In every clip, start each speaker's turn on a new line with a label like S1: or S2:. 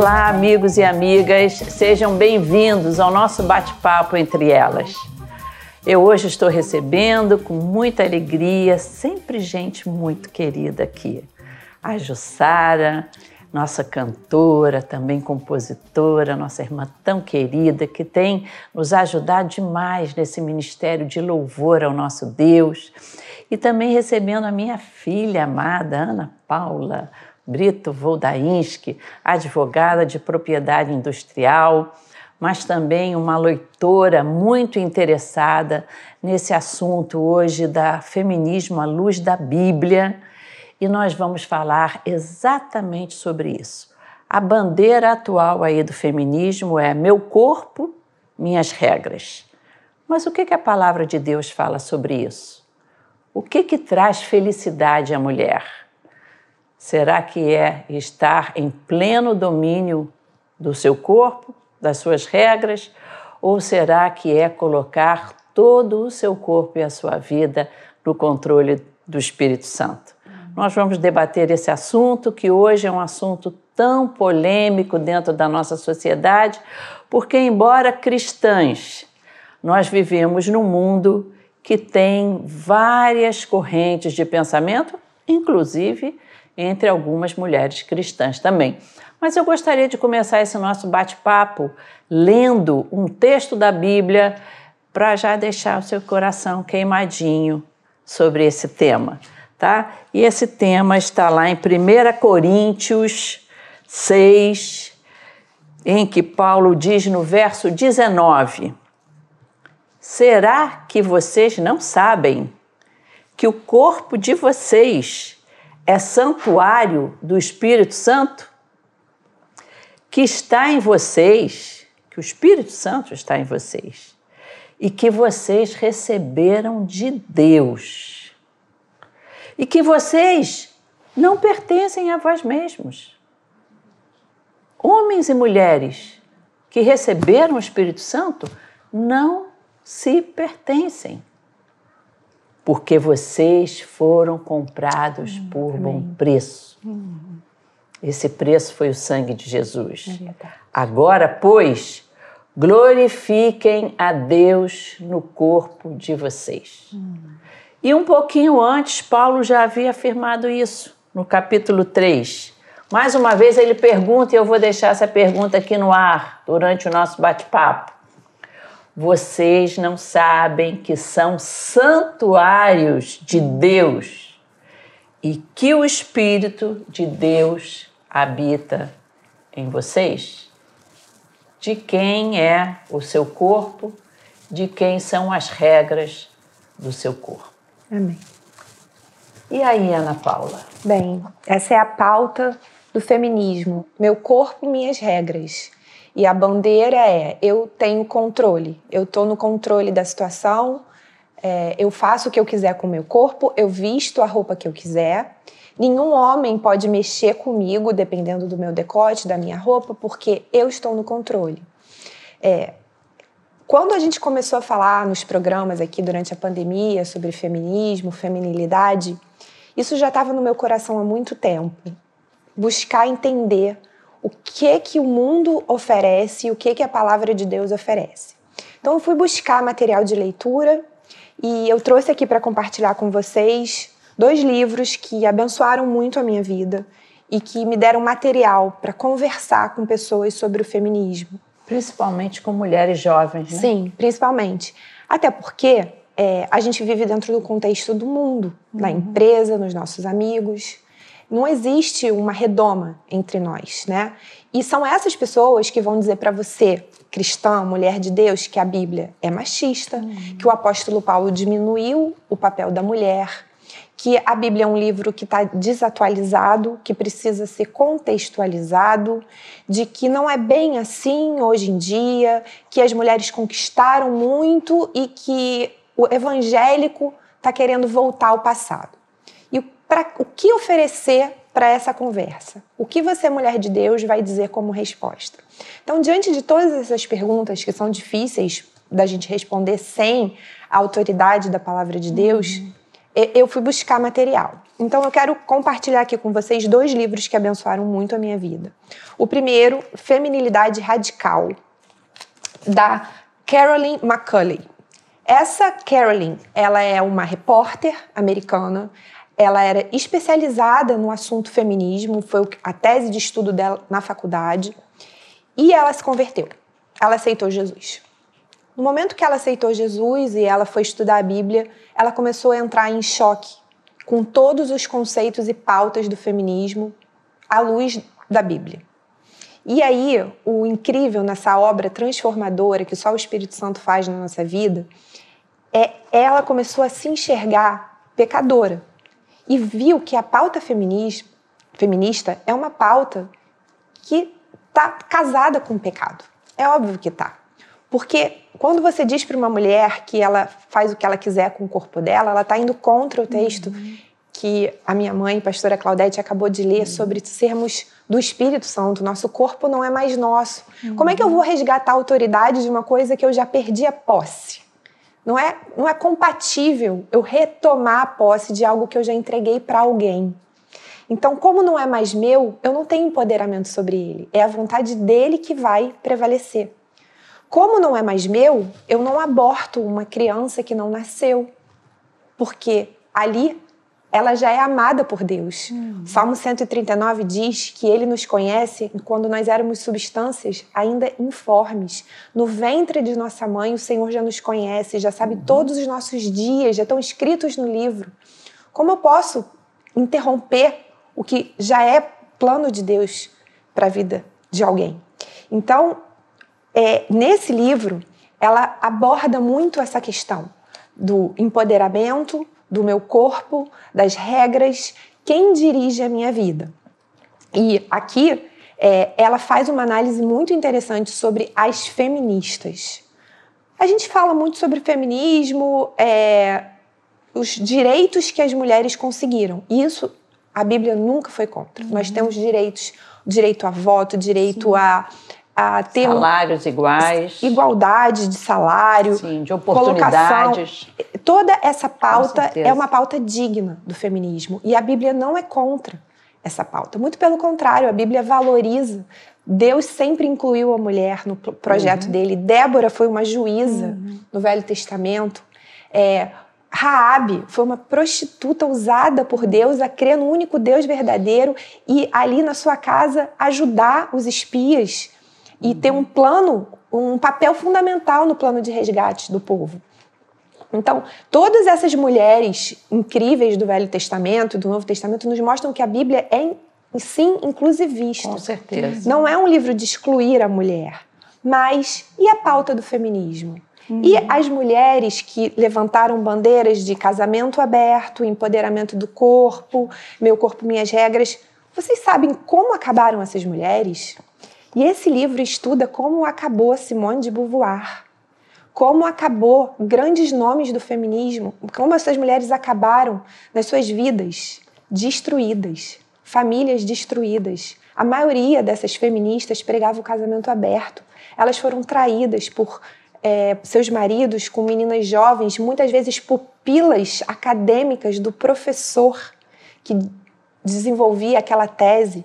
S1: Olá, amigos e amigas, sejam bem-vindos ao nosso bate-papo entre elas. Eu hoje estou recebendo com muita alegria, sempre gente muito querida aqui. A Jussara, nossa cantora, também compositora, nossa irmã tão querida, que tem nos ajudado demais nesse ministério de louvor ao nosso Deus. E também recebendo a minha filha amada, Ana Paula Brito Voldainski, advogada de propriedade industrial, mas também uma leitora muito interessada nesse assunto hoje da feminismo à luz da Bíblia e nós vamos falar exatamente sobre isso. A bandeira atual aí do feminismo é meu corpo, minhas regras. Mas o que, a palavra de Deus fala sobre isso? O que, que traz felicidade à mulher? Será que é estar em pleno domínio do seu corpo, das suas regras? Ou será que é colocar todo o seu corpo e a sua vida no controle do Espírito Santo? Nós vamos debater esse assunto, que hoje é um assunto tão polêmico dentro da nossa sociedade, porque, embora cristãs, nós vivemos num mundo que tem várias correntes de pensamento, inclusive entre algumas mulheres cristãs também. Mas eu gostaria de começar esse nosso bate-papo lendo um texto da Bíblia para já deixar o seu coração queimadinho sobre esse tema tá? E esse tema está lá em 1 Coríntios 6, em que Paulo diz no verso 19: Será que vocês não sabem que o corpo de vocês é santuário do Espírito Santo? Que está em vocês, que o Espírito Santo está em vocês e que vocês receberam de Deus e que vocês não pertencem a vós mesmos. Homens e mulheres que receberam o Espírito Santo não se pertencem, porque vocês foram comprados hum, por amém. bom preço. Hum. Esse preço foi o sangue de Jesus. É Agora, pois, glorifiquem a Deus no corpo de vocês. Hum. E um pouquinho antes, Paulo já havia afirmado isso, no capítulo 3. Mais uma vez ele pergunta, e eu vou deixar essa pergunta aqui no ar durante o nosso bate-papo. Vocês não sabem que são santuários de Deus e que o Espírito de Deus habita em vocês? De quem é o seu corpo? De quem são as regras do seu corpo?
S2: Amém.
S1: E aí, Ana Paula?
S2: Bem, essa é a pauta do feminismo. Meu corpo, minhas regras. E a bandeira é: eu tenho controle, eu estou no controle da situação, é, eu faço o que eu quiser com o meu corpo, eu visto a roupa que eu quiser. Nenhum homem pode mexer comigo, dependendo do meu decote, da minha roupa, porque eu estou no controle. É, quando a gente começou a falar nos programas aqui durante a pandemia sobre feminismo, feminilidade, isso já estava no meu coração há muito tempo. Buscar entender o que que o mundo oferece e o que que a palavra de Deus oferece. Então eu fui buscar material de leitura e eu trouxe aqui para compartilhar com vocês dois livros que abençoaram muito a minha vida e que me deram material para conversar com pessoas sobre o feminismo.
S1: Principalmente com mulheres jovens, né?
S2: Sim, principalmente. Até porque é, a gente vive dentro do contexto do mundo, uhum. na empresa, nos nossos amigos. Não existe uma redoma entre nós, né? E são essas pessoas que vão dizer para você, cristã, mulher de Deus, que a Bíblia é machista, uhum. que o apóstolo Paulo diminuiu o papel da mulher, que a Bíblia é um livro que está desatualizado, que precisa ser contextualizado, de que não é bem assim hoje em dia, que as mulheres conquistaram muito e que o evangélico está querendo voltar ao passado. Pra, o que oferecer para essa conversa? O que você, mulher de Deus, vai dizer como resposta? Então, diante de todas essas perguntas que são difíceis da gente responder sem a autoridade da palavra de Deus, uhum eu fui buscar material. Então eu quero compartilhar aqui com vocês dois livros que abençoaram muito a minha vida. O primeiro, Feminilidade Radical, da Carolyn McCulley. Essa Carolyn, ela é uma repórter americana. Ela era especializada no assunto feminismo, foi a tese de estudo dela na faculdade. E ela se converteu. Ela aceitou Jesus. No momento que ela aceitou Jesus e ela foi estudar a Bíblia, ela começou a entrar em choque com todos os conceitos e pautas do feminismo à luz da Bíblia. E aí, o incrível nessa obra transformadora que só o Espírito Santo faz na nossa vida, é ela começou a se enxergar pecadora e viu que a pauta feminista é uma pauta que está casada com o pecado. É óbvio que está. Porque quando você diz para uma mulher que ela faz o que ela quiser com o corpo dela, ela está indo contra o texto uhum. que a minha mãe, pastora Claudete, acabou de ler uhum. sobre sermos do Espírito Santo. Nosso corpo não é mais nosso. Uhum. Como é que eu vou resgatar a autoridade de uma coisa que eu já perdi a posse? Não é, não é compatível eu retomar a posse de algo que eu já entreguei para alguém. Então, como não é mais meu, eu não tenho empoderamento sobre ele. É a vontade dele que vai prevalecer. Como não é mais meu, eu não aborto uma criança que não nasceu, porque ali ela já é amada por Deus. Uhum. Salmo 139 diz que ele nos conhece quando nós éramos substâncias ainda informes. No ventre de nossa mãe, o Senhor já nos conhece, já sabe uhum. todos os nossos dias, já estão escritos no livro. Como eu posso interromper o que já é plano de Deus para a vida de alguém? Então, é, nesse livro, ela aborda muito essa questão do empoderamento do meu corpo, das regras, quem dirige a minha vida. E aqui é, ela faz uma análise muito interessante sobre as feministas. A gente fala muito sobre feminismo, é, os direitos que as mulheres conseguiram. Isso a Bíblia nunca foi contra. Uhum. Nós temos direitos, direito a voto, direito Sim. a a ter
S1: salários iguais,
S2: igualdade de salário,
S1: Sim, de oportunidades.
S2: Colocação. Toda essa pauta é uma pauta digna do feminismo e a Bíblia não é contra essa pauta. Muito pelo contrário, a Bíblia valoriza. Deus sempre incluiu a mulher no projeto uhum. dele. Débora foi uma juíza uhum. no Velho Testamento. É, Raabe foi uma prostituta usada por Deus a crer no único Deus verdadeiro e ali na sua casa ajudar os espias e ter um plano, um papel fundamental no plano de resgate do povo. Então, todas essas mulheres incríveis do Velho Testamento, do Novo Testamento, nos mostram que a Bíblia é, sim, inclusivista.
S1: Com certeza.
S2: Não é um livro de excluir a mulher, mas e a pauta do feminismo? Uhum. E as mulheres que levantaram bandeiras de casamento aberto, empoderamento do corpo, meu corpo, minhas regras. Vocês sabem como acabaram essas mulheres? E esse livro estuda como acabou Simone de Beauvoir, como acabou grandes nomes do feminismo, como essas mulheres acabaram nas suas vidas destruídas, famílias destruídas. A maioria dessas feministas pregava o casamento aberto. Elas foram traídas por é, seus maridos com meninas jovens, muitas vezes pupilas acadêmicas do professor que desenvolvia aquela tese.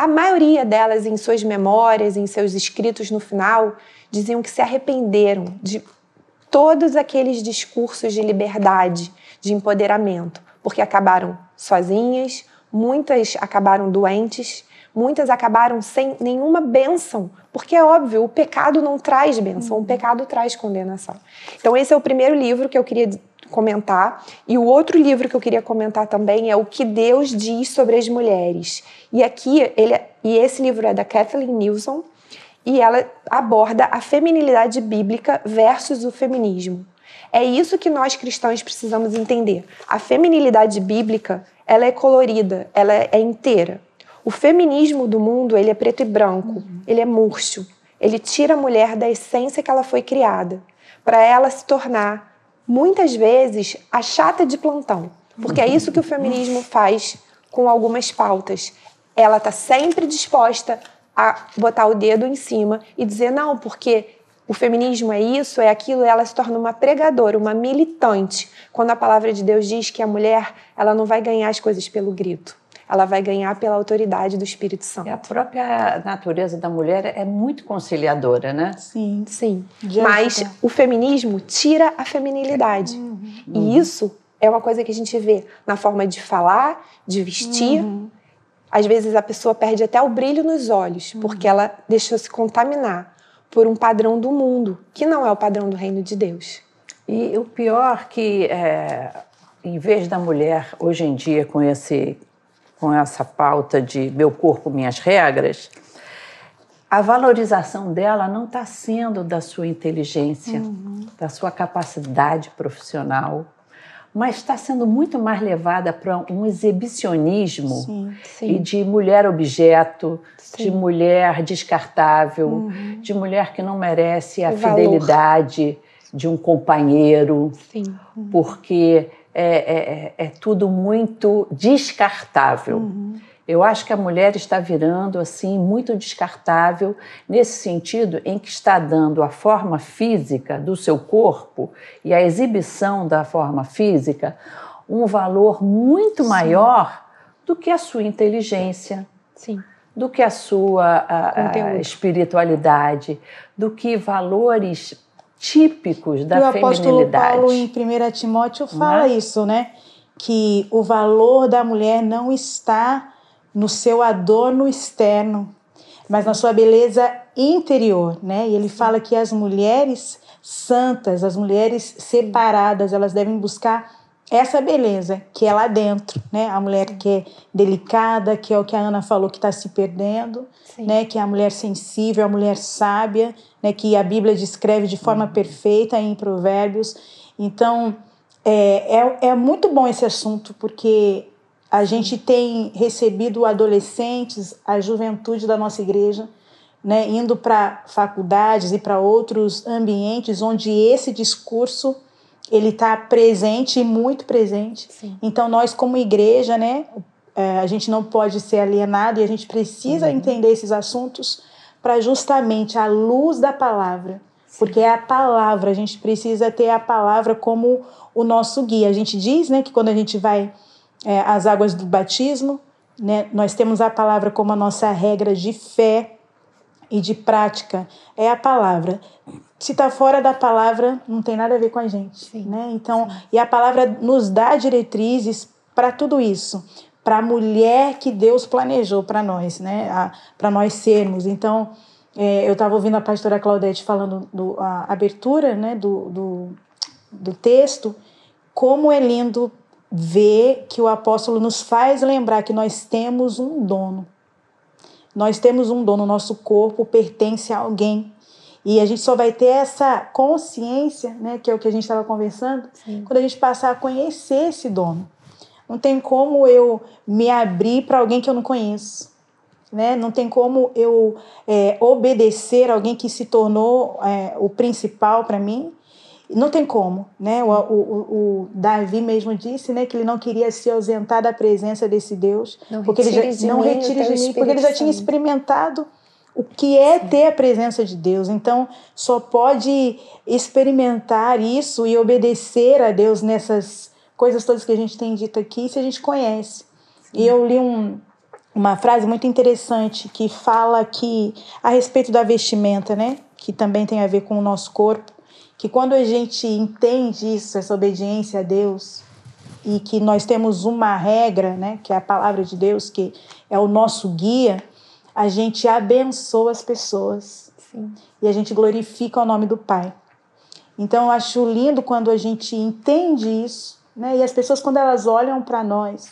S2: A maioria delas, em suas memórias, em seus escritos no final, diziam que se arrependeram de todos aqueles discursos de liberdade, de empoderamento, porque acabaram sozinhas, muitas acabaram doentes, muitas acabaram sem nenhuma bênção, porque é óbvio, o pecado não traz bênção, o pecado traz condenação. Então, esse é o primeiro livro que eu queria comentar. E o outro livro que eu queria comentar também é O que Deus diz sobre as mulheres. E aqui ele é, e esse livro é da Kathleen Nilsson e ela aborda a feminilidade bíblica versus o feminismo. É isso que nós cristãos precisamos entender. A feminilidade bíblica, ela é colorida, ela é inteira. O feminismo do mundo, ele é preto e branco, uhum. ele é murcho. Ele tira a mulher da essência que ela foi criada, para ela se tornar muitas vezes a chata de plantão, porque é isso que o feminismo faz com algumas pautas. Ela está sempre disposta a botar o dedo em cima e dizer não, porque o feminismo é isso, é aquilo, ela se torna uma pregadora, uma militante. Quando a palavra de Deus diz que a mulher, ela não vai ganhar as coisas pelo grito, ela vai ganhar pela autoridade do Espírito Santo.
S1: E a própria natureza da mulher é muito conciliadora, né?
S2: Sim. Sim. Mas o feminismo tira a feminilidade. Uhum. E isso é uma coisa que a gente vê na forma de falar, de vestir. Uhum. Às vezes a pessoa perde até o brilho nos olhos, uhum. porque ela deixou se contaminar por um padrão do mundo, que não é o padrão do reino de Deus.
S1: E o pior que, é, em vez da mulher, hoje em dia, com, esse, com essa pauta de meu corpo, minhas regras, a valorização dela não está sendo da sua inteligência, uhum. da sua capacidade profissional, mas está sendo muito mais levada para um exibicionismo sim, sim. e de mulher objeto, sim. de mulher descartável, uhum. de mulher que não merece a o fidelidade valor. de um companheiro, uhum. porque é, é, é, tudo muito descartável. Uhum. Eu acho que a mulher está virando assim muito descartável nesse sentido em que está dando a forma física do seu corpo e a exibição da forma física um valor muito Sim. maior do que a sua inteligência.
S2: Sim.
S1: Do que a sua a, a espiritualidade, do que valores típicos da
S3: e feminilidade. O apóstolo Paulo em 1 Timóteo fala é? isso, né? Que o valor da mulher não está no seu adorno externo, mas na sua beleza interior, né? E ele fala que as mulheres santas, as mulheres separadas, elas devem buscar essa beleza que é lá dentro, né? A mulher que é delicada, que é o que a Ana falou que está se perdendo, Sim. né? Que é a mulher sensível, a mulher sábia, né? Que a Bíblia descreve de forma uhum. perfeita em Provérbios. Então é, é, é muito bom esse assunto porque a gente tem recebido adolescentes, a juventude da nossa igreja, né, indo para faculdades e para outros ambientes onde esse discurso ele está presente e muito presente. Sim. Então nós como igreja, né, é, a gente não pode ser alienado e a gente precisa uhum. entender esses assuntos para justamente a luz da palavra, Sim. porque é a palavra. A gente precisa ter a palavra como o nosso guia. A gente diz, né, que quando a gente vai é, as águas do batismo, né? nós temos a palavra como a nossa regra de fé e de prática. É a palavra. Se está fora da palavra, não tem nada a ver com a gente. Sim, né? Então, e a palavra nos dá diretrizes para tudo isso, para a mulher que Deus planejou para nós, né? para nós sermos. Então, é, eu estava ouvindo a pastora Claudete falando do, a abertura né? do, do, do texto, como é lindo ver que o apóstolo nos faz lembrar que nós temos um dono. Nós temos um dono, nosso corpo pertence a alguém. E a gente só vai ter essa consciência, né, que é o que a gente estava conversando, Sim. quando a gente passar a conhecer esse dono. Não tem como eu me abrir para alguém que eu não conheço. Né? Não tem como eu é, obedecer alguém que se tornou é, o principal para mim não tem como, né? O, o, o, Davi mesmo disse, né, que ele não queria se ausentar da presença desse Deus,
S2: não
S3: porque ele
S2: já
S3: não retire de mim, porque ele já tinha experimentado o que é ter a presença de Deus. Então, só pode experimentar isso e obedecer a Deus nessas coisas todas que a gente tem dito aqui se a gente conhece. E eu li um, uma frase muito interessante que fala aqui a respeito da vestimenta, né? Que também tem a ver com o nosso corpo que quando a gente entende isso, essa obediência a Deus, e que nós temos uma regra, né, que é a palavra de Deus, que é o nosso guia, a gente abençoa as pessoas Sim. e a gente glorifica o nome do Pai. Então eu acho lindo quando a gente entende isso, né, e as pessoas quando elas olham para nós,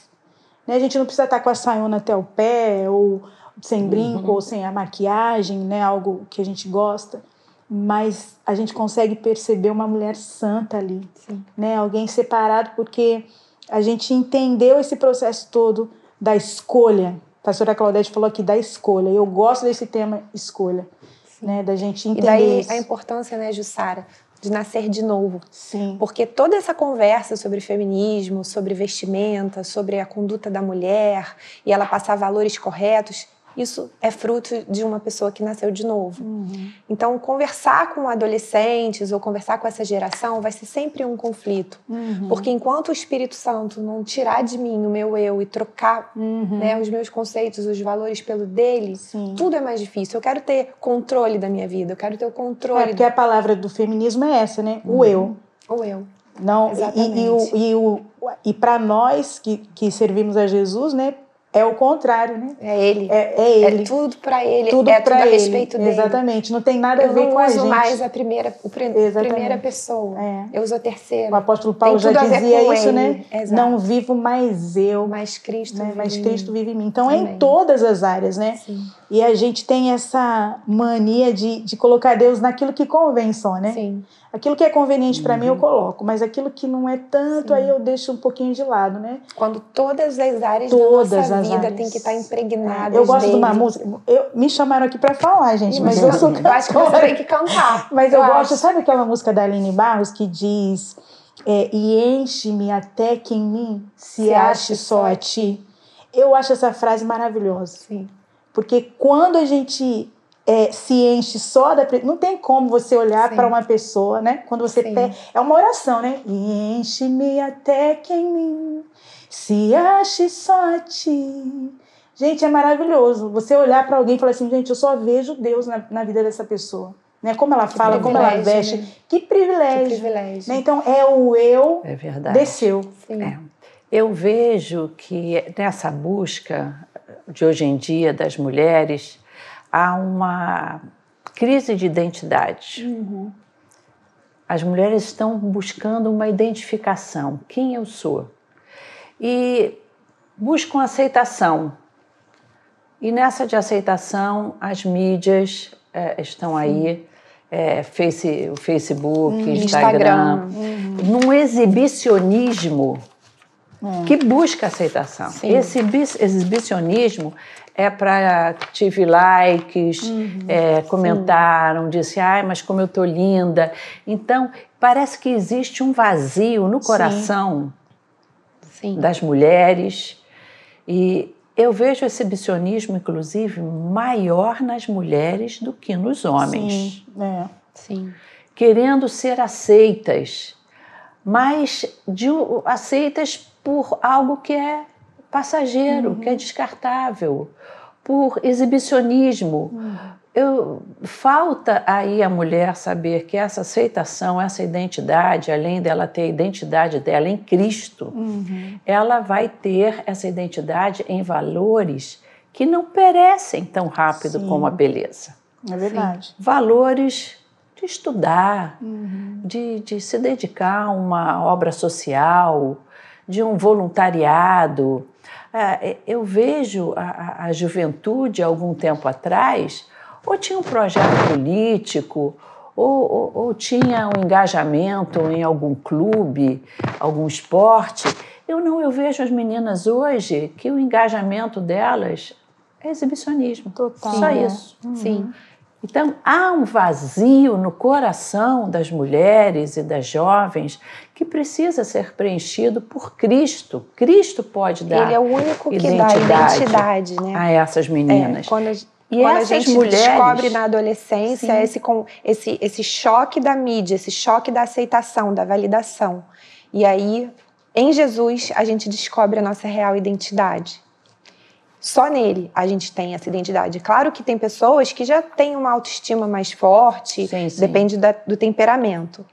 S3: né, a gente não precisa estar com a saiona até o pé ou sem brinco uhum. ou sem a maquiagem, né, algo que a gente gosta mas a gente consegue perceber uma mulher santa ali, Sim. né? Alguém separado porque a gente entendeu esse processo todo da escolha. A pastora Claudete falou aqui da escolha. Eu gosto desse tema escolha, Sim. né? Da gente entender. E daí
S2: isso. a importância, né, Jussara, de nascer de novo.
S3: Sim.
S2: Porque toda essa conversa sobre feminismo, sobre vestimenta, sobre a conduta da mulher e ela passar valores corretos, isso é fruto de uma pessoa que nasceu de novo. Uhum. Então, conversar com adolescentes ou conversar com essa geração vai ser sempre um conflito. Uhum. Porque enquanto o Espírito Santo não tirar de mim o meu eu e trocar uhum. né, os meus conceitos, os valores pelo dele, Sim. tudo é mais difícil. Eu quero ter controle da minha vida, eu quero ter o controle. É,
S3: porque a palavra do feminismo é essa, né? O eu.
S2: O eu.
S3: Não, Exatamente. e, e, o, e, o, e para nós que, que servimos a Jesus, né? É o contrário, né?
S2: É ele.
S3: É, é ele.
S2: É tudo para ele.
S3: Tudo
S2: é
S3: tudo
S2: a
S3: ele.
S2: respeito dele.
S3: Exatamente. Não tem nada a ver com a gente.
S2: Eu não uso mais a primeira, a primeira pessoa. É. Eu uso a terceira.
S3: O apóstolo Paulo já dizia isso, ele. né? Exato. Não vivo mais eu.
S2: Mas Cristo
S3: né?
S2: vive
S3: Mas
S2: Cristo
S3: vive em mim. Então Também. é em todas as áreas, né? Sim. E a gente tem essa mania de, de colocar Deus naquilo que convém só, né?
S2: Sim.
S3: Aquilo que é conveniente para mim eu uhum. coloco, mas aquilo que não é tanto, Sim. aí eu deixo um pouquinho de lado, né?
S2: Quando todas as áreas todas da nossa vida áreas. tem que estar tá impregnadas.
S3: Eu gosto de uma música. Eu, me chamaram aqui para falar, gente, mas eu sou
S2: cantora. Eu acho que você tem que cantar.
S3: Mas eu, eu gosto, sabe aquela música da Aline Barros que diz é, e enche-me até que em mim se, se ache só a ti. Eu acho essa frase maravilhosa.
S2: Sim.
S3: Porque quando a gente é, se enche só da. Não tem como você olhar para uma pessoa, né? Quando você pede. É uma oração, né? E enche-me até que em mim se ache só a ti. Gente, é maravilhoso. Você olhar para alguém e falar assim, gente, eu só vejo Deus na, na vida dessa pessoa. Né? Como ela fala, como ela veste. Né? Que privilégio. Que
S2: privilégio.
S3: Né? Então, é o eu
S1: é verdade.
S3: desceu.
S1: É. Eu vejo que nessa busca de hoje em dia das mulheres, há uma crise de identidade. Uhum. As mulheres estão buscando uma identificação, quem eu sou. E buscam aceitação. E nessa de aceitação, as mídias é, estão aí, é, face, o Facebook, hum, Instagram, Instagram. Uhum. num exibicionismo hum. que busca aceitação. Sim. Esse exibicionismo é para tive likes, uhum, é, comentaram, sim. disse, ai, mas como eu tô linda. Então, parece que existe um vazio no coração sim. Sim. das mulheres. E eu vejo esse exibicionismo, inclusive, maior nas mulheres do que nos homens.
S3: Sim, é.
S2: Sim.
S1: Querendo ser aceitas, mas de, aceitas por algo que é passageiro, uhum. que é descartável, por exibicionismo. Uhum. Eu, falta aí a mulher saber que essa aceitação, essa identidade, além dela ter a identidade dela em Cristo, uhum. ela vai ter essa identidade em valores que não perecem tão rápido Sim. como a beleza.
S3: É verdade. Sim.
S1: Valores de estudar, uhum. de, de se dedicar a uma obra social, de um voluntariado. É, eu vejo a, a juventude, algum tempo atrás, ou tinha um projeto político, ou, ou, ou, tinha um engajamento em algum clube, algum esporte. Eu não, eu vejo as meninas hoje que o engajamento delas é exibicionismo.
S3: Total.
S1: Só isso.
S2: Uhum. Sim.
S1: Então, há um vazio no coração das mulheres e das jovens que precisa ser preenchido por Cristo. Cristo pode dar
S2: Ele é o único que dá identidade né?
S1: a essas meninas.
S2: É, quando a, e quando a gente mulheres, descobre na adolescência esse, esse, esse choque da mídia, esse choque da aceitação, da validação. E aí, em Jesus, a gente descobre a nossa real identidade. Só nele a gente tem essa identidade. Claro que tem pessoas que já têm uma autoestima mais forte, sim, sim. depende da, do temperamento.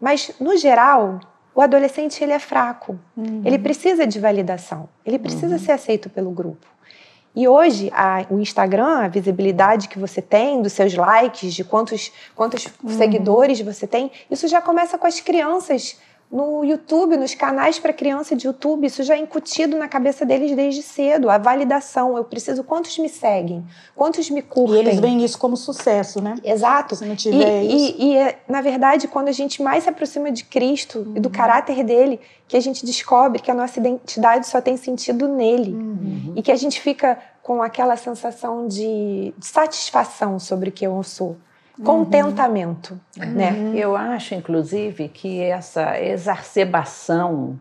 S2: Mas, no geral, o adolescente ele é fraco. Uhum. Ele precisa de validação. Ele precisa uhum. ser aceito pelo grupo. E hoje, a, o Instagram, a visibilidade que você tem, dos seus likes, de quantos, quantos uhum. seguidores você tem, isso já começa com as crianças no YouTube, nos canais para criança de YouTube, isso já é incutido na cabeça deles desde cedo. A validação, eu preciso quantos me seguem, quantos me curtem.
S3: E eles veem isso como sucesso, né?
S2: Exato.
S3: Se não tiver
S2: e,
S3: isso.
S2: E, e, é, na verdade, quando a gente mais se aproxima de Cristo uhum. e do uhum. caráter dele, que a gente descobre que a nossa identidade só tem sentido nele. Uhum. E que a gente fica com aquela sensação de, de satisfação sobre o que eu sou contentamento, uhum. né?
S1: Eu acho, inclusive, que essa exacerbação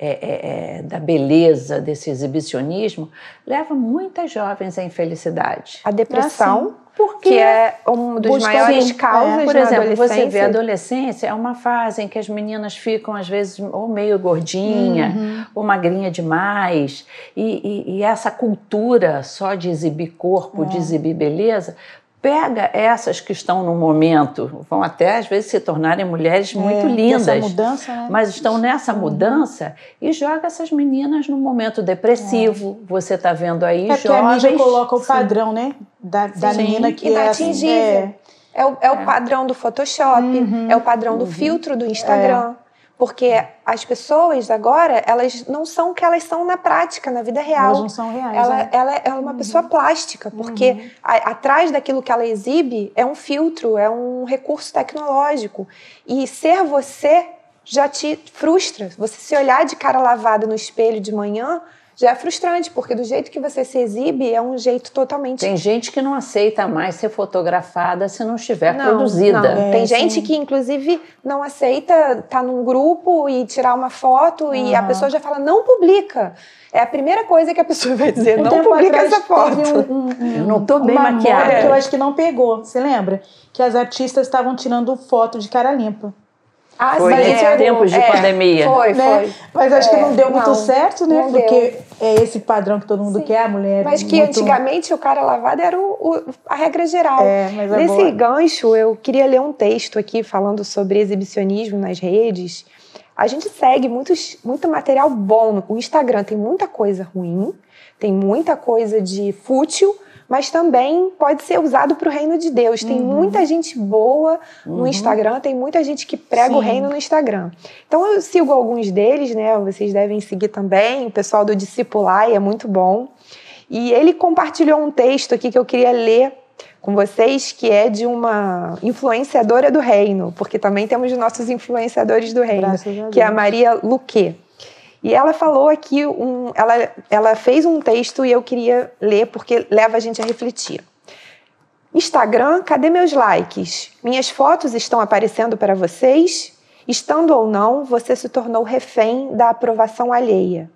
S1: é, é, é, da beleza, desse exibicionismo, leva muitas jovens à infelicidade.
S2: A depressão, ah, porque que é um dos maiores sim, causas é.
S1: Por exemplo, você vê a adolescência é uma fase em que as meninas ficam às vezes ou meio gordinha, uhum. ou magrinha demais, e, e, e, essa cultura só de exibir corpo, de é. exibir beleza, pega essas que estão no momento, vão até às vezes se tornarem mulheres é, muito lindas,
S3: mudança, né?
S1: mas estão nessa mudança e joga essas meninas no momento depressivo. É. Você está vendo aí
S3: é
S1: jovens... É
S3: a mídia coloca o padrão, sim. né? Da, da sim. menina que
S2: é assim, é... É o, é o é. padrão do Photoshop, uhum. é o padrão do uhum. filtro do Instagram. É. Porque as pessoas agora, elas não são o que elas são na prática, na vida real.
S3: Elas não são reais.
S2: Ela, é, ela é uma uhum. pessoa plástica, porque uhum. a, atrás daquilo que ela exibe é um filtro, é um recurso tecnológico. E ser você já te frustra. Você se olhar de cara lavada no espelho de manhã já é frustrante, porque do jeito que você se exibe é um jeito totalmente.
S1: Tem gente que não aceita mais ser fotografada se não estiver não, produzida. Não.
S2: É, Tem gente sim. que, inclusive, não aceita estar tá num grupo e tirar uma foto uhum. e a pessoa já fala, não publica. É a primeira coisa que a pessoa vai dizer, um não publica essa foto.
S1: Um, um, eu não estou bem maquiada.
S3: que eu acho que não pegou, você lembra? Que as artistas estavam tirando foto de cara limpa.
S1: Ah, foi nesses é, tempos de é, pandemia.
S2: Foi, né? foi.
S3: Mas acho é, que não deu muito certo, né? Porque deu. é esse padrão que todo mundo Sim. quer, a mulher.
S2: Mas que muito... antigamente o cara lavado era o, o, a regra geral.
S3: É, mas é
S2: Nesse
S3: boa.
S2: gancho, eu queria ler um texto aqui falando sobre exibicionismo nas redes. A gente segue muitos, muito material bom. O Instagram tem muita coisa ruim, tem muita coisa de fútil mas também pode ser usado para o reino de Deus. Tem uhum. muita gente boa no uhum. Instagram, tem muita gente que prega Sim. o reino no Instagram. Então eu sigo alguns deles, né? Vocês devem seguir também, o pessoal do Discipular é muito bom. E ele compartilhou um texto aqui que eu queria ler com vocês, que é de uma influenciadora do reino, porque também temos nossos influenciadores do reino, que é a Maria Luque. E ela falou aqui, um, ela, ela fez um texto e eu queria ler porque leva a gente a refletir. Instagram, cadê meus likes? Minhas fotos estão aparecendo para vocês? Estando ou não, você se tornou refém da aprovação alheia.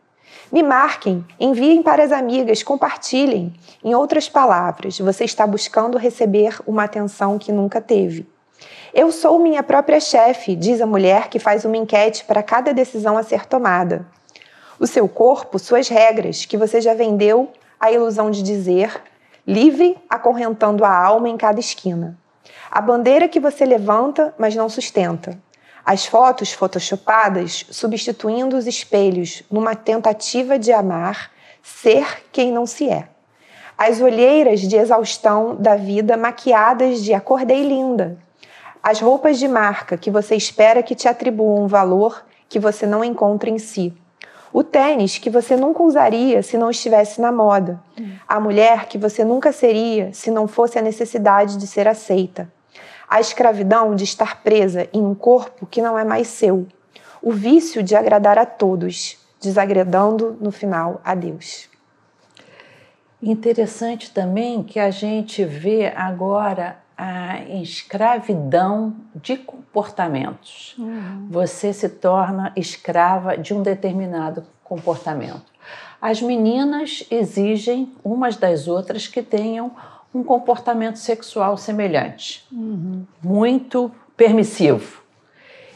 S2: Me marquem, enviem para as amigas, compartilhem. Em outras palavras, você está buscando receber uma atenção que nunca teve. Eu sou minha própria chefe, diz a mulher que faz uma enquete para cada decisão a ser tomada. O seu corpo, suas regras, que você já vendeu a ilusão de dizer, livre, acorrentando a alma em cada esquina. A bandeira que você levanta, mas não sustenta. As fotos photoshopadas substituindo os espelhos numa tentativa de amar, ser quem não se é. As olheiras de exaustão da vida maquiadas de acordei linda, as roupas de marca que você espera que te atribuam um valor que você não encontra em si. O tênis que você nunca usaria se não estivesse na moda. A mulher que você nunca seria se não fosse a necessidade de ser aceita. A escravidão de estar presa em um corpo que não é mais seu. O vício de agradar a todos, desagradando no final a Deus.
S1: Interessante também que a gente vê agora a escravidão de comportamentos. Uhum. Você se torna escrava de um determinado comportamento. As meninas exigem umas das outras que tenham um comportamento sexual semelhante, uhum. muito permissivo.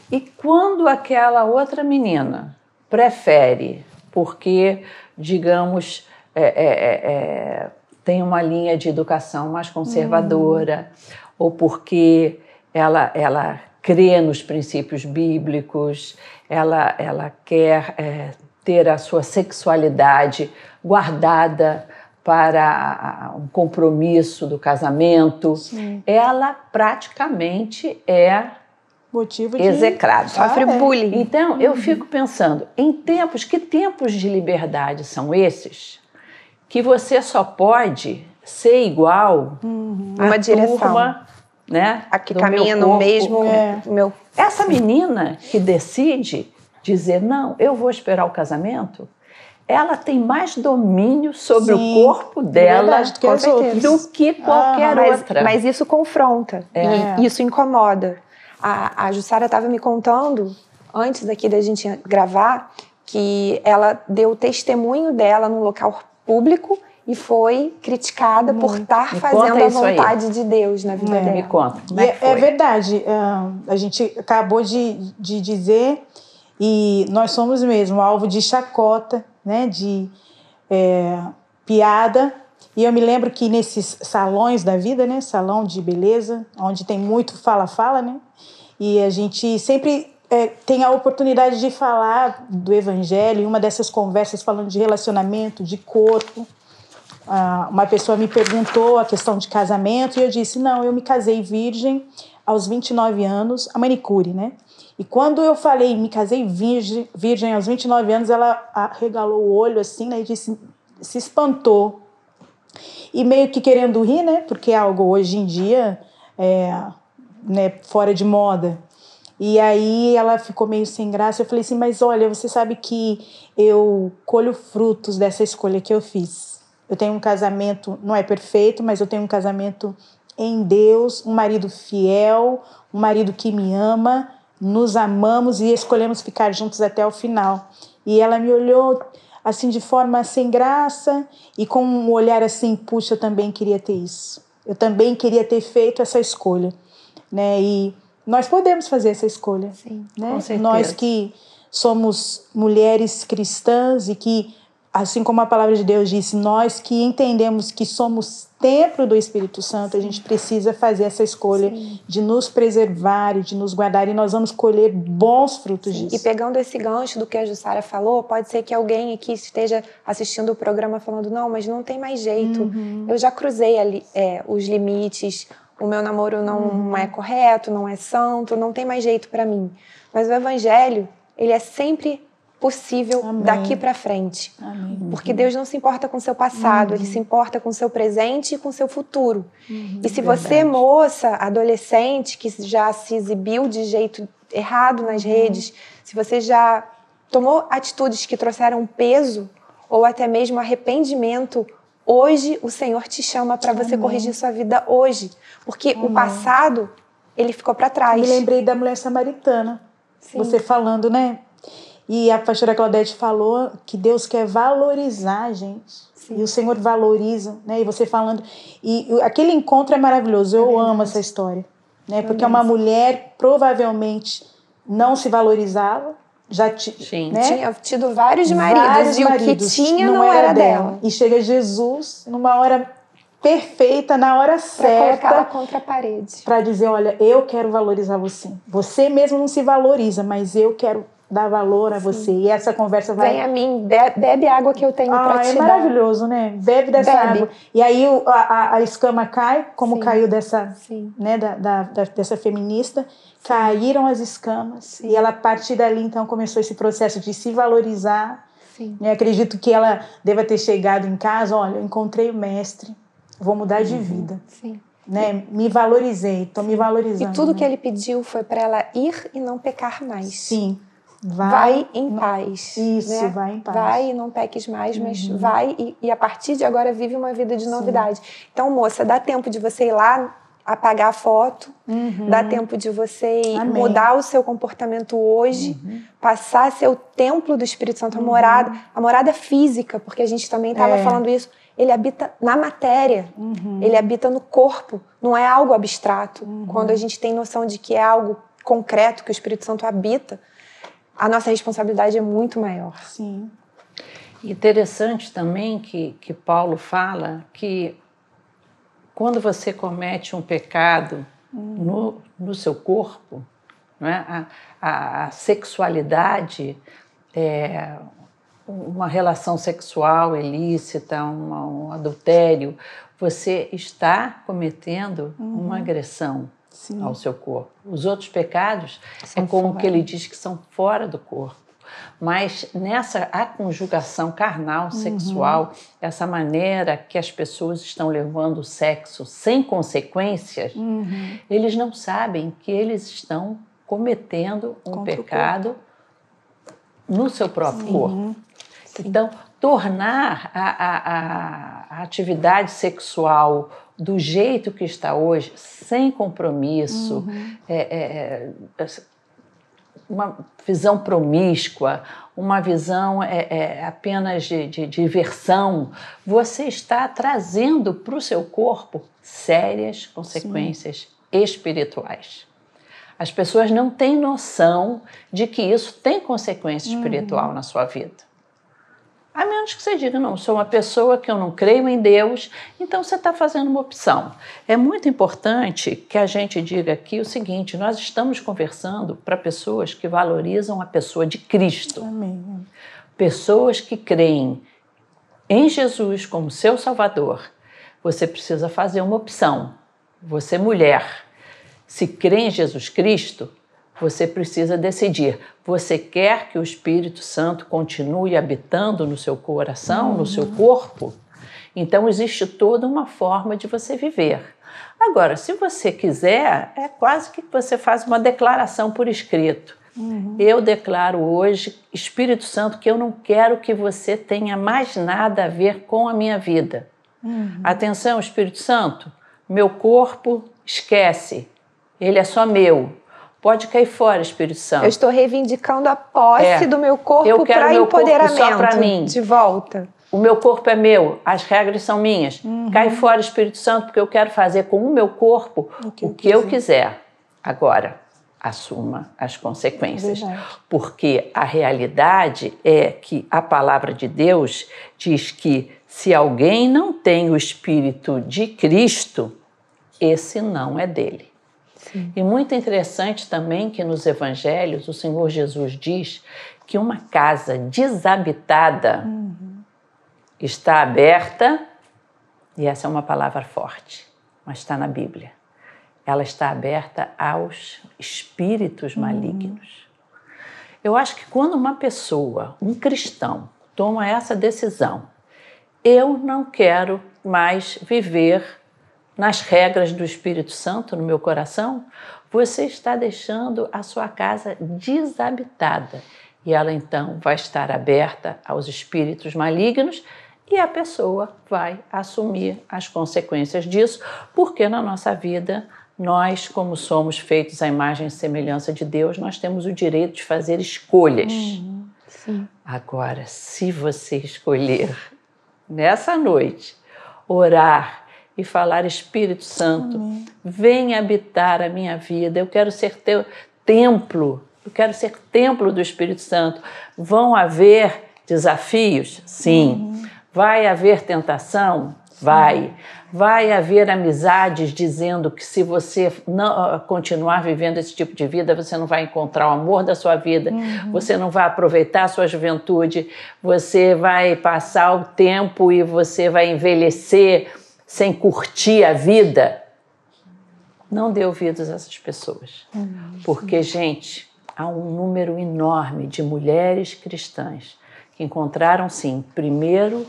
S1: E quando aquela outra menina prefere, porque, digamos, é, é, é, é tem uma linha de educação mais conservadora, uhum. ou porque ela, ela crê nos princípios bíblicos, ela, ela quer é, ter a sua sexualidade guardada para um compromisso do casamento, Sim. ela praticamente é
S3: motivo de
S1: execrado,
S2: sofre ah, é. bullying.
S1: Então uhum. eu fico pensando, em tempos, que tempos de liberdade são esses? Que você só pode ser igual
S2: uhum. uma direção.
S1: turma, né?
S2: A que caminha no mesmo é. meu.
S1: Essa menina que decide dizer não, eu vou esperar o casamento, ela tem mais domínio sobre Sim, o corpo dela
S3: verdade, que
S1: do que qualquer
S2: mas,
S1: outra.
S2: Mas isso confronta é. e isso incomoda. A, a Jussara estava me contando antes aqui da gente gravar que ela deu testemunho dela no local público e foi criticada por estar fazendo a vontade aí. de Deus na vida é, dela.
S1: Me conta.
S3: É, é, verdade. Uh, a gente acabou de, de dizer e nós somos mesmo alvo de chacota, né, de é, piada. E eu me lembro que nesses salões da vida, né, salão de beleza, onde tem muito fala-fala, né, e a gente sempre é, tem a oportunidade de falar do evangelho, em uma dessas conversas falando de relacionamento, de corpo. Ah, uma pessoa me perguntou a questão de casamento e eu disse: não, eu me casei virgem aos 29 anos, a manicure, né? E quando eu falei, me casei virgem, virgem aos 29 anos, ela regalou o olho assim, né? E disse, se espantou. E meio que querendo rir, né? Porque é algo hoje em dia é, né, fora de moda. E aí ela ficou meio sem graça. Eu falei assim: Mas olha, você sabe que eu colho frutos dessa escolha que eu fiz. Eu tenho um casamento, não é perfeito, mas eu tenho um casamento em Deus, um marido fiel, um marido que me ama, nos amamos e escolhemos ficar juntos até o final. E ela me olhou assim de forma sem graça e com um olhar assim, puxa, eu também queria ter isso. Eu também queria ter feito essa escolha, né? E nós podemos fazer essa escolha.
S2: Sim,
S3: né? Nós que somos mulheres cristãs e que, assim como a palavra de Deus disse, nós que entendemos que somos templo do Espírito Santo, Sim. a gente precisa fazer essa escolha Sim. de nos preservar e de nos guardar e nós vamos colher bons frutos Sim. disso.
S2: E pegando esse gancho do que a Jussara falou, pode ser que alguém aqui esteja assistindo o programa falando, não, mas não tem mais jeito. Uhum. Eu já cruzei ali, é, os limites, o meu namoro não uhum. é correto, não é santo, não tem mais jeito para mim. Mas o evangelho, ele é sempre possível Amém. daqui para frente. Amém. Porque Deus não se importa com o seu passado, uhum. ele se importa com o seu presente e com o seu futuro. Uhum, e se verdade. você, moça, adolescente, que já se exibiu de jeito errado nas uhum. redes, se você já tomou atitudes que trouxeram peso ou até mesmo arrependimento Hoje o Senhor te chama para você corrigir sua vida hoje, porque Amém. o passado ele ficou para trás.
S3: Me lembrei da mulher samaritana. Sim. Você falando, né? E a pastora Claudete falou que Deus quer valorizar a gente. Sim. E o Senhor valoriza, né? E você falando. E aquele encontro é maravilhoso. Eu é amo essa história. Né? Porque é uma mulher provavelmente não se valorizava, já
S2: ti, né? tinha tido vários maridos vários e maridos, o que tinha não, não era, era dela. dela.
S3: E chega Jesus numa hora perfeita, na hora certa,
S2: para contra a parede,
S3: para dizer, olha, eu quero valorizar você. Você mesmo não se valoriza, mas eu quero dar valor a Sim. você. E essa conversa vai.
S2: Vem a mim, bebe água que eu tenho ah, para te
S3: é dar. É maravilhoso, né? Bebe dessa bebe. água. E aí a, a, escama cai, como Sim. caiu dessa, Sim. né, da, da, dessa feminista. Caíram as escamas. E ela, a partir dali, então, começou esse processo de se valorizar. Sim. E acredito que ela deva ter chegado em casa: olha, eu encontrei o mestre, vou mudar de uhum. vida. Sim. Né? Me valorizei, estou me valorizando.
S2: E tudo
S3: né?
S2: que ele pediu foi para ela ir e não pecar mais.
S3: Sim.
S2: Vai, vai em paz.
S3: Isso,
S2: né?
S3: vai em paz.
S2: Vai e não peques mais, mas uhum. vai e, e, a partir de agora vive uma vida de novidade. Sim. Então, moça, dá tempo de você ir lá apagar a foto, uhum. dá tempo de você Amém. mudar o seu comportamento hoje, uhum. passar a ser o templo do Espírito Santo, a uhum. morada, a morada física, porque a gente também estava é. falando isso. Ele habita na matéria, uhum. ele habita no corpo, não é algo abstrato. Uhum. Quando a gente tem noção de que é algo concreto, que o Espírito Santo habita, a nossa responsabilidade é muito maior.
S3: Sim.
S1: Interessante também que, que Paulo fala que quando você comete um pecado no, no seu corpo, né, a, a, a sexualidade, é, uma relação sexual ilícita, uma, um adultério, você está cometendo uhum. uma agressão Sim. ao seu corpo. Os outros pecados são é como fora. que ele diz que são fora do corpo. Mas nessa a conjugação carnal, uhum. sexual, essa maneira que as pessoas estão levando o sexo sem consequências, uhum. eles não sabem que eles estão cometendo um Contra pecado no seu próprio Sim. corpo. Então, tornar a, a, a atividade sexual do jeito que está hoje, sem compromisso, uhum. é, é, é uma visão promíscua, uma visão é, é apenas de, de diversão, você está trazendo para o seu corpo sérias consequências Sim. espirituais. As pessoas não têm noção de que isso tem consequência uhum. espiritual na sua vida. A menos que você diga, não, sou uma pessoa que eu não creio em Deus, então você está fazendo uma opção. É muito importante que a gente diga aqui o seguinte: nós estamos conversando para pessoas que valorizam a pessoa de Cristo. Amém. Pessoas que creem em Jesus como seu Salvador. Você precisa fazer uma opção. Você, mulher, se crê em Jesus Cristo, você precisa decidir. Você quer que o Espírito Santo continue habitando no seu coração, uhum. no seu corpo? Então existe toda uma forma de você viver. Agora, se você quiser, é quase que você faz uma declaração por escrito. Uhum. Eu declaro hoje, Espírito Santo, que eu não quero que você tenha mais nada a ver com a minha vida. Uhum. Atenção, Espírito Santo, meu corpo esquece, ele é só meu. Pode cair fora, Espírito Santo.
S2: Eu estou reivindicando a posse é. do meu corpo para empoderamento. Corpo só para mim. De volta.
S1: O meu corpo é meu, as regras são minhas. Uhum. Cai fora, Espírito Santo, porque eu quero fazer com o meu corpo o que, o que eu quiser. Agora, assuma as consequências. É porque a realidade é que a palavra de Deus diz que se alguém não tem o Espírito de Cristo, esse não é dele. Sim. E muito interessante também que nos evangelhos o Senhor Jesus diz que uma casa desabitada uhum. está aberta, e essa é uma palavra forte, mas está na Bíblia. Ela está aberta aos espíritos uhum. malignos. Eu acho que quando uma pessoa, um cristão, toma essa decisão, eu não quero mais viver nas regras do Espírito Santo no meu coração, você está deixando a sua casa desabitada e ela então vai estar aberta aos espíritos malignos e a pessoa vai assumir as consequências disso, porque na nossa vida nós, como somos feitos à imagem e semelhança de Deus, nós temos o direito de fazer escolhas. Uhum, Agora, se você escolher nessa noite orar e falar: Espírito Santo, Amém. vem habitar a minha vida. Eu quero ser teu templo. Eu quero ser templo do Espírito Santo. Vão haver desafios? Sim. Uhum. Vai haver tentação? Vai. Vai haver amizades dizendo que se você não ah, continuar vivendo esse tipo de vida, você não vai encontrar o amor da sua vida, uhum. você não vai aproveitar a sua juventude, você vai passar o tempo e você vai envelhecer sem curtir a vida, não dê ouvidos a essas pessoas. Uhum. Porque, gente, há um número enorme de mulheres cristãs que encontraram, sim, primeiro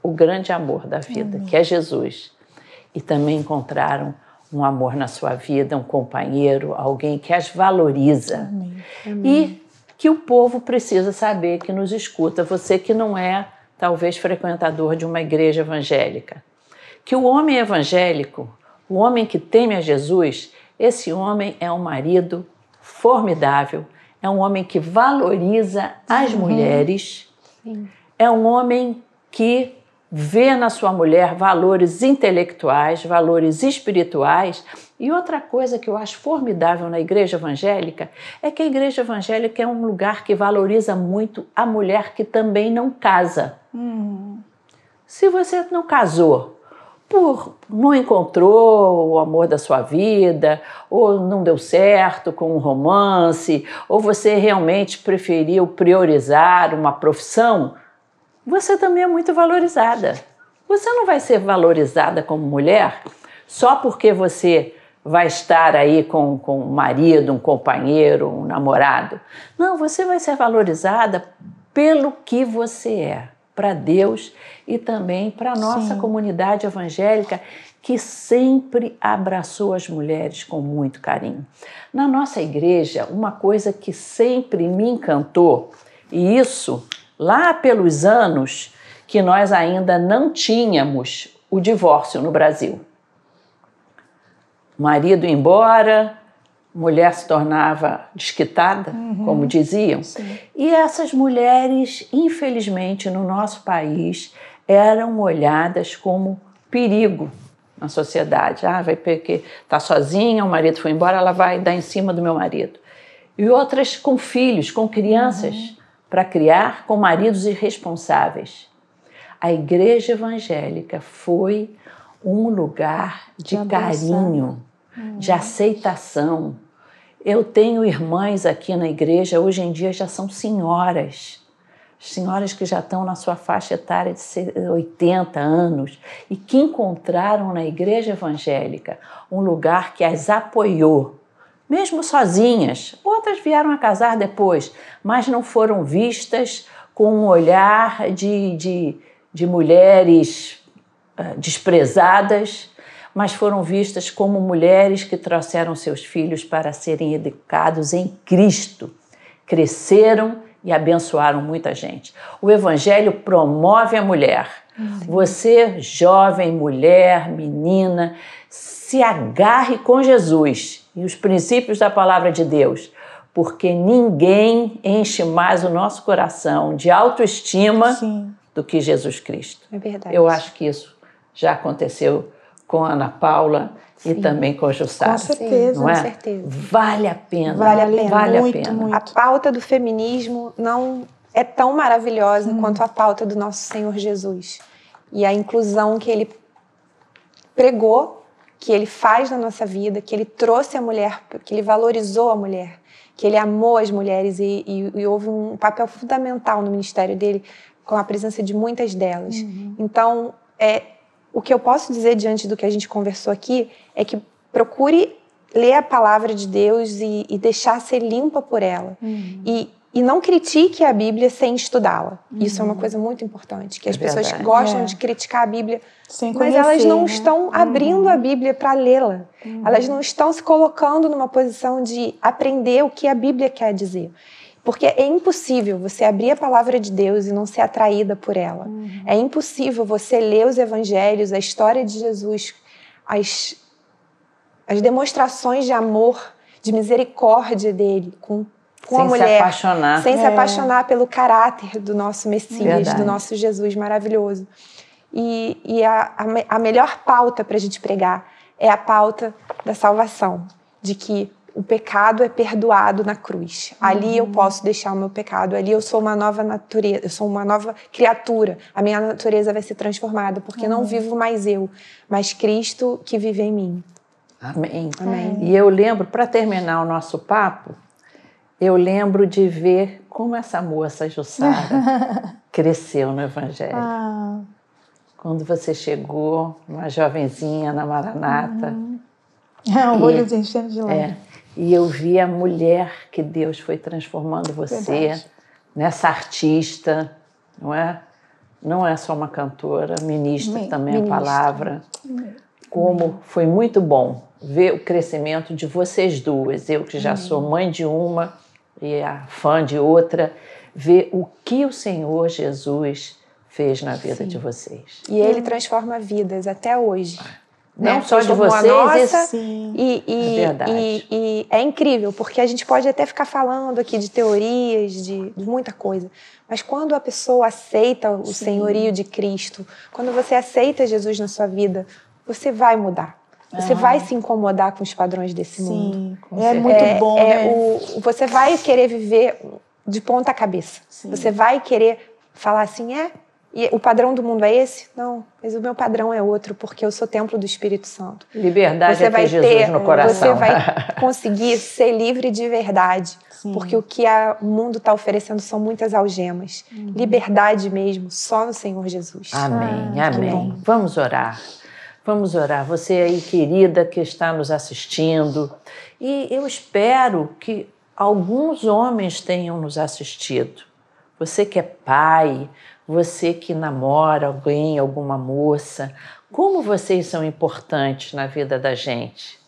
S1: o grande amor da vida, uhum. que é Jesus, e também encontraram um amor na sua vida, um companheiro, alguém que as valoriza. E que o povo precisa saber que nos escuta, você que não é talvez frequentador de uma igreja evangélica que o homem evangélico, o homem que teme a Jesus, esse homem é um marido formidável, é um homem que valoriza as uhum. mulheres, Sim. é um homem que vê na sua mulher valores intelectuais, valores espirituais. E outra coisa que eu acho formidável na igreja evangélica é que a igreja evangélica é um lugar que valoriza muito a mulher que também não casa. Uhum. Se você não casou, por não encontrou o amor da sua vida, ou não deu certo com um romance, ou você realmente preferiu priorizar uma profissão, você também é muito valorizada. Você não vai ser valorizada como mulher só porque você vai estar aí com, com um marido, um companheiro, um namorado. Não, você vai ser valorizada pelo que você é para Deus e também para a nossa Sim. comunidade evangélica que sempre abraçou as mulheres com muito carinho. Na nossa igreja, uma coisa que sempre me encantou, e isso lá pelos anos que nós ainda não tínhamos o divórcio no Brasil. Marido embora, mulher se tornava desquitada, uhum. como diziam. Sim. E essas mulheres, infelizmente, no nosso país, eram olhadas como perigo na sociedade. Ah, vai porque está sozinha, o marido foi embora, ela vai dar em cima do meu marido. E outras com filhos, com crianças uhum. para criar, com maridos irresponsáveis. A igreja evangélica foi um lugar de, de carinho, uhum. de aceitação. Eu tenho irmãs aqui na igreja, hoje em dia já são senhoras senhoras que já estão na sua faixa etária de 80 anos e que encontraram na igreja evangélica um lugar que as apoiou, mesmo sozinhas. Outras vieram a casar depois, mas não foram vistas com um olhar de, de, de mulheres uh, desprezadas, mas foram vistas como mulheres que trouxeram seus filhos para serem educados em Cristo, cresceram e abençoaram muita gente. O Evangelho promove a mulher. Você, jovem, mulher, menina, se agarre com Jesus e os princípios da palavra de Deus, porque ninguém enche mais o nosso coração de autoestima Sim. do que Jesus Cristo.
S2: É verdade.
S1: Eu acho que isso já aconteceu com Ana Paula Sim. e também com Jussara.
S3: Com certeza,
S1: não é?
S3: com certeza.
S1: Vale a pena.
S2: Vale a pena.
S1: Vale
S3: muito,
S1: a pena.
S3: Muito.
S2: A pauta do feminismo não é tão maravilhosa hum. quanto a pauta do nosso Senhor Jesus. E a inclusão que ele pregou, que ele faz na nossa vida, que ele trouxe a mulher, que ele valorizou a mulher, que ele amou as mulheres e, e, e houve um papel fundamental no ministério dele com a presença de muitas delas. Uhum. Então, é, o que eu posso dizer diante do que a gente conversou aqui é que procure ler a palavra de Deus e, e deixar ser limpa por ela. Uhum. E, e não critique a Bíblia sem estudá-la. Uhum. Isso é uma coisa muito importante, que as é pessoas gostam é. de criticar a Bíblia, sem mas conhecer, elas não né? estão uhum. abrindo a Bíblia para lê-la. Uhum. Elas não estão se colocando numa posição de aprender o que a Bíblia quer dizer. Porque é impossível você abrir a palavra de Deus e não ser atraída por ela. Uhum. É impossível você ler os evangelhos, a história de Jesus, as, as demonstrações de amor, de misericórdia dele com, com
S1: sem
S2: a mulher.
S1: Sem se apaixonar.
S2: Sem é. se apaixonar pelo caráter do nosso Messias, Verdade. do nosso Jesus maravilhoso. E, e a, a, a melhor pauta para a gente pregar é a pauta da salvação. De que o pecado é perdoado na cruz. Uhum. Ali eu posso deixar o meu pecado, ali eu sou uma nova natureza, eu sou uma nova criatura. A minha natureza vai ser transformada, porque uhum. não vivo mais eu, mas Cristo que vive em mim.
S1: Amém.
S2: Amém.
S1: E eu lembro, para terminar o nosso papo, eu lembro de ver como essa moça Jussara cresceu no Evangelho. Ah. Quando você chegou, uma jovenzinha na Maranata. Uhum.
S3: É, o olho enchendo de lágrimas. É,
S1: e eu vi a mulher que Deus foi transformando você Verdade. nessa artista, não é? Não é só uma cantora, ministra Me, também ministra. a palavra. Como foi muito bom ver o crescimento de vocês duas, eu que já sou mãe de uma e a fã de outra, ver o que o Senhor Jesus fez na vida Sim. de vocês.
S2: E ele transforma vidas até hoje.
S1: Não né? só de vocês,
S2: nossa, e, e, é e, e, é incrível, porque a gente pode até ficar falando aqui de teorias, de, de muita coisa, mas quando a pessoa aceita o Sim. senhorio de Cristo, quando você aceita Jesus na sua vida, você vai mudar. Você ah. vai se incomodar com os padrões desse
S3: Sim,
S2: mundo.
S3: é muito é, bom, é
S2: né? O, você vai querer viver de ponta cabeça. Sim. Você vai querer falar assim, é, e o padrão do mundo é esse? Não, mas o meu padrão é outro, porque eu sou templo do Espírito Santo.
S1: Liberdade você é vai Jesus ter, no coração.
S2: Você vai conseguir ser livre de verdade, Sim. porque o que a, o mundo está oferecendo são muitas algemas. Uhum. Liberdade mesmo, só no Senhor Jesus.
S1: Amém, ah, amém. Vamos orar. Vamos orar. Você aí, querida, que está nos assistindo. E eu espero que alguns homens tenham nos assistido. Você que é pai, você que namora alguém, alguma moça, como vocês são importantes na vida da gente.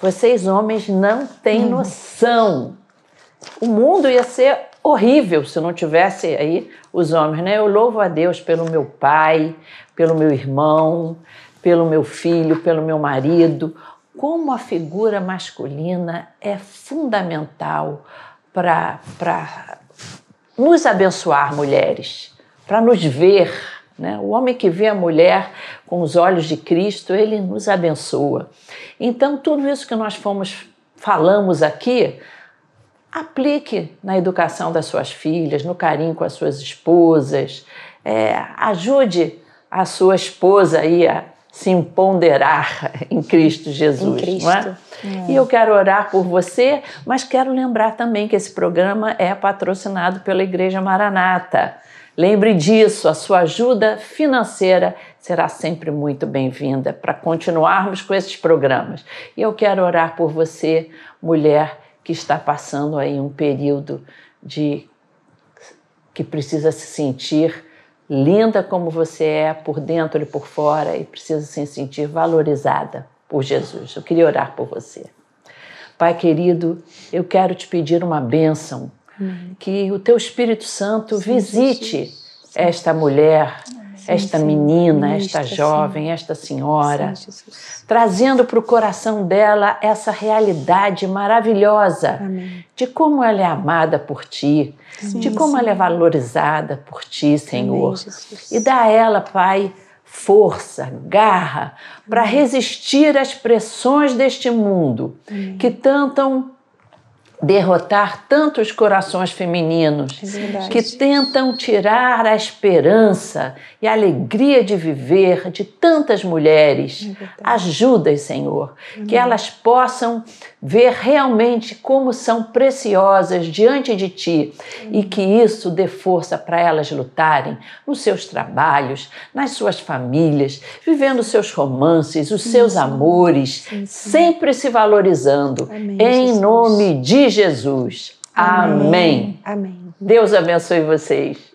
S1: Vocês, homens, não têm uhum. noção. O mundo ia ser horrível se não tivesse aí os homens, né? Eu louvo a Deus pelo meu pai, pelo meu irmão, pelo meu filho, pelo meu marido. como a figura masculina é fundamental para nos abençoar, mulheres, para nos ver. Né? O homem que vê a mulher com os olhos de Cristo, ele nos abençoa. Então, tudo isso que nós fomos falamos aqui, aplique na educação das suas filhas, no carinho com as suas esposas, é, ajude a sua esposa aí a se empoderar em Cristo Jesus. Em Cristo. É? É. E eu quero orar por você, mas quero lembrar também que esse programa é patrocinado pela Igreja Maranata. Lembre disso, a sua ajuda financeira será sempre muito bem-vinda para continuarmos com esses programas. E eu quero orar por você, mulher que está passando aí um período de que precisa se sentir linda como você é, por dentro e por fora, e precisa se sentir valorizada por Jesus. Eu queria orar por você. Pai querido, eu quero te pedir uma bênção, que o teu Espírito Santo Sim, visite Jesus. esta mulher sim, esta sim. menina, Ministra, esta jovem, sim. esta senhora, trazendo para o coração dela essa realidade maravilhosa Amém. de como ela é amada por ti, de como ela é valorizada por ti, Senhor. Amém, e dá a ela, Pai, força, garra para resistir às pressões deste mundo que tentam derrotar tantos corações femininos é que tentam tirar a esperança e a alegria de viver de tantas mulheres. É Ajuda, Senhor, Amém. que elas possam ver realmente como são preciosas diante de Ti Amém. e que isso dê força para elas lutarem nos seus trabalhos, nas suas famílias, vivendo seus romances, os seus amores, sim, sim. sempre se valorizando. em Jesus. nome de Jesus. Amém.
S2: Amém.
S1: Deus abençoe vocês.